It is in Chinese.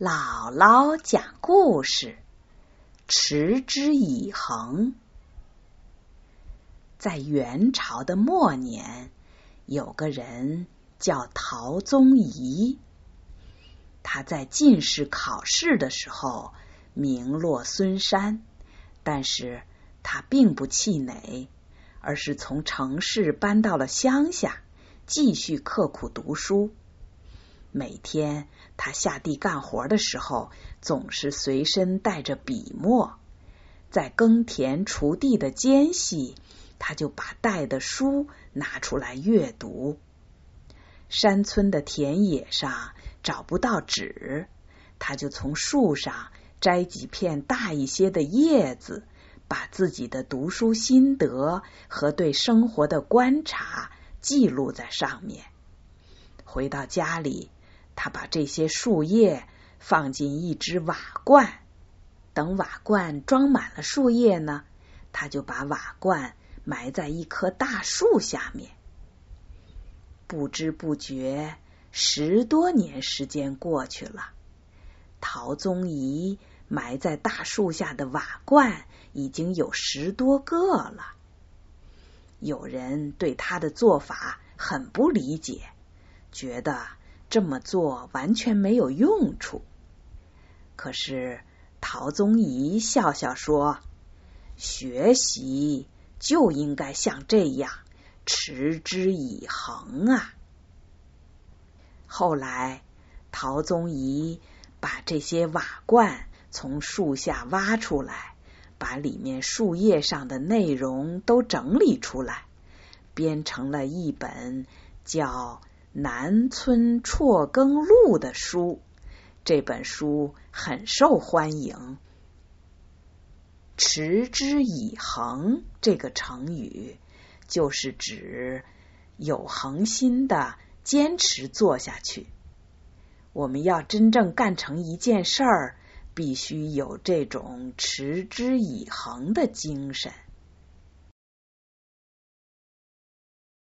姥姥讲故事：持之以恒。在元朝的末年，有个人叫陶宗仪。他在进士考试的时候名落孙山，但是他并不气馁，而是从城市搬到了乡下，继续刻苦读书。每天他下地干活的时候，总是随身带着笔墨，在耕田锄地的间隙，他就把带的书拿出来阅读。山村的田野上找不到纸，他就从树上摘几片大一些的叶子，把自己的读书心得和对生活的观察记录在上面。回到家里。他把这些树叶放进一只瓦罐，等瓦罐装满了树叶呢，他就把瓦罐埋在一棵大树下面。不知不觉，十多年时间过去了，陶宗仪埋在大树下的瓦罐已经有十多个了。有人对他的做法很不理解，觉得。这么做完全没有用处。可是陶宗仪笑笑说：“学习就应该像这样持之以恒啊。”后来，陶宗仪把这些瓦罐从树下挖出来，把里面树叶上的内容都整理出来，编成了一本叫。南村辍耕录的书，这本书很受欢迎。持之以恒这个成语，就是指有恒心的坚持做下去。我们要真正干成一件事儿，必须有这种持之以恒的精神。